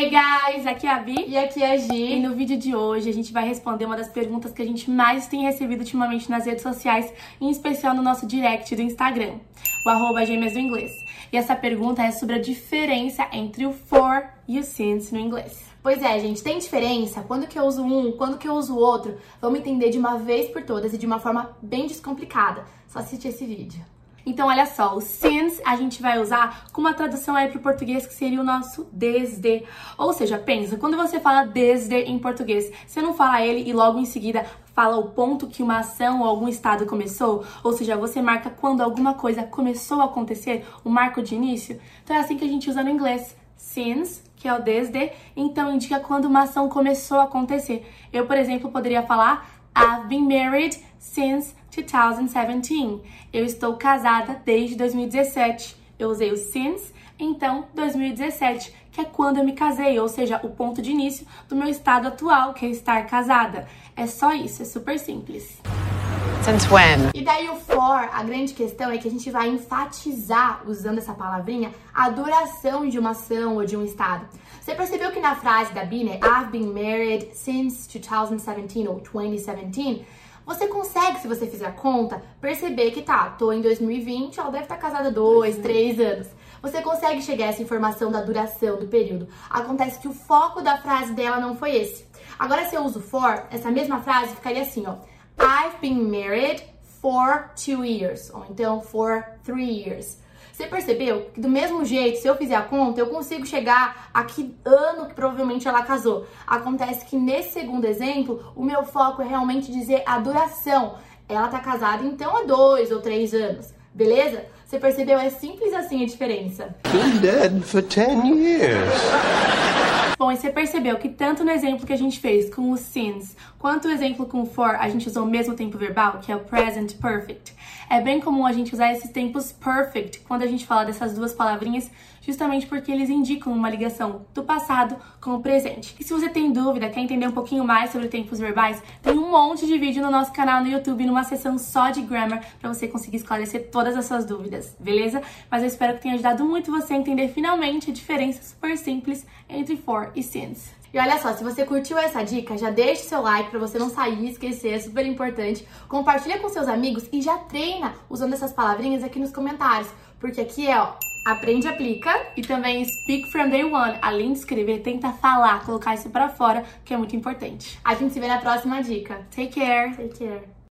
Hey guys, aqui é a Vi e aqui é a Gi. E no vídeo de hoje a gente vai responder uma das perguntas que a gente mais tem recebido ultimamente nas redes sociais, em especial no nosso direct do Instagram, o arroba gêmeas do inglês. E essa pergunta é sobre a diferença entre o for e o since no inglês. Pois é, gente, tem diferença? Quando que eu uso um, quando que eu uso o outro? Vamos entender de uma vez por todas e de uma forma bem descomplicada. Só assistir esse vídeo. Então, olha só, o since a gente vai usar com uma tradução aí para o português que seria o nosso desde. Ou seja, pensa, quando você fala desde em português, você não fala ele e logo em seguida fala o ponto que uma ação ou algum estado começou, ou seja, você marca quando alguma coisa começou a acontecer, o marco de início. Então é assim que a gente usa no inglês. Since, que é o desde, então indica quando uma ação começou a acontecer. Eu, por exemplo, poderia falar I've been married since 2017. Eu estou casada desde 2017. Eu usei o since, então 2017, que é quando eu me casei, ou seja, o ponto de início do meu estado atual, que é estar casada. É só isso, é super simples. Since when? E daí o for, a grande questão é que a gente vai enfatizar, usando essa palavrinha, a duração de uma ação ou de um estado. Você percebeu que na frase da Bine, I've been married since 2017 ou 2017, você consegue, se você fizer a conta, perceber que tá, tô em 2020, ela deve estar tá casada dois, uhum. três anos. Você consegue chegar a essa informação da duração do período. Acontece que o foco da frase dela não foi esse. Agora, se eu uso for, essa mesma frase ficaria assim, ó. I've been married for two years. Ou então, for three years. Você percebeu que do mesmo jeito, se eu fizer a conta, eu consigo chegar a que ano que provavelmente ela casou. Acontece que nesse segundo exemplo, o meu foco é realmente dizer a duração. Ela tá casada então há dois ou três anos, beleza? Você percebeu? É simples assim a diferença. Been dead for 10 years. Bom, e você percebeu que tanto no exemplo que a gente fez com o since, quanto o exemplo com o for, a gente usou o mesmo tempo verbal, que é o present perfect. É bem comum a gente usar esses tempos perfect quando a gente fala dessas duas palavrinhas, justamente porque eles indicam uma ligação do passado com o presente. E se você tem dúvida, quer entender um pouquinho mais sobre tempos verbais, tem um monte de vídeo no nosso canal no YouTube, numa sessão só de grammar, para você conseguir esclarecer todas as suas dúvidas, beleza? Mas eu espero que tenha ajudado muito você a entender finalmente a diferença super simples entre for e since. E olha só, se você curtiu essa dica, já deixe seu like para você não sair e esquecer, é super importante. Compartilha com seus amigos e já treina usando essas palavrinhas aqui nos comentários, porque aqui é, ó, aprende aplica e também speak from day one. Além de escrever, tenta falar, colocar isso para fora, que é muito importante. A gente se vê na próxima dica. Take care. Take care.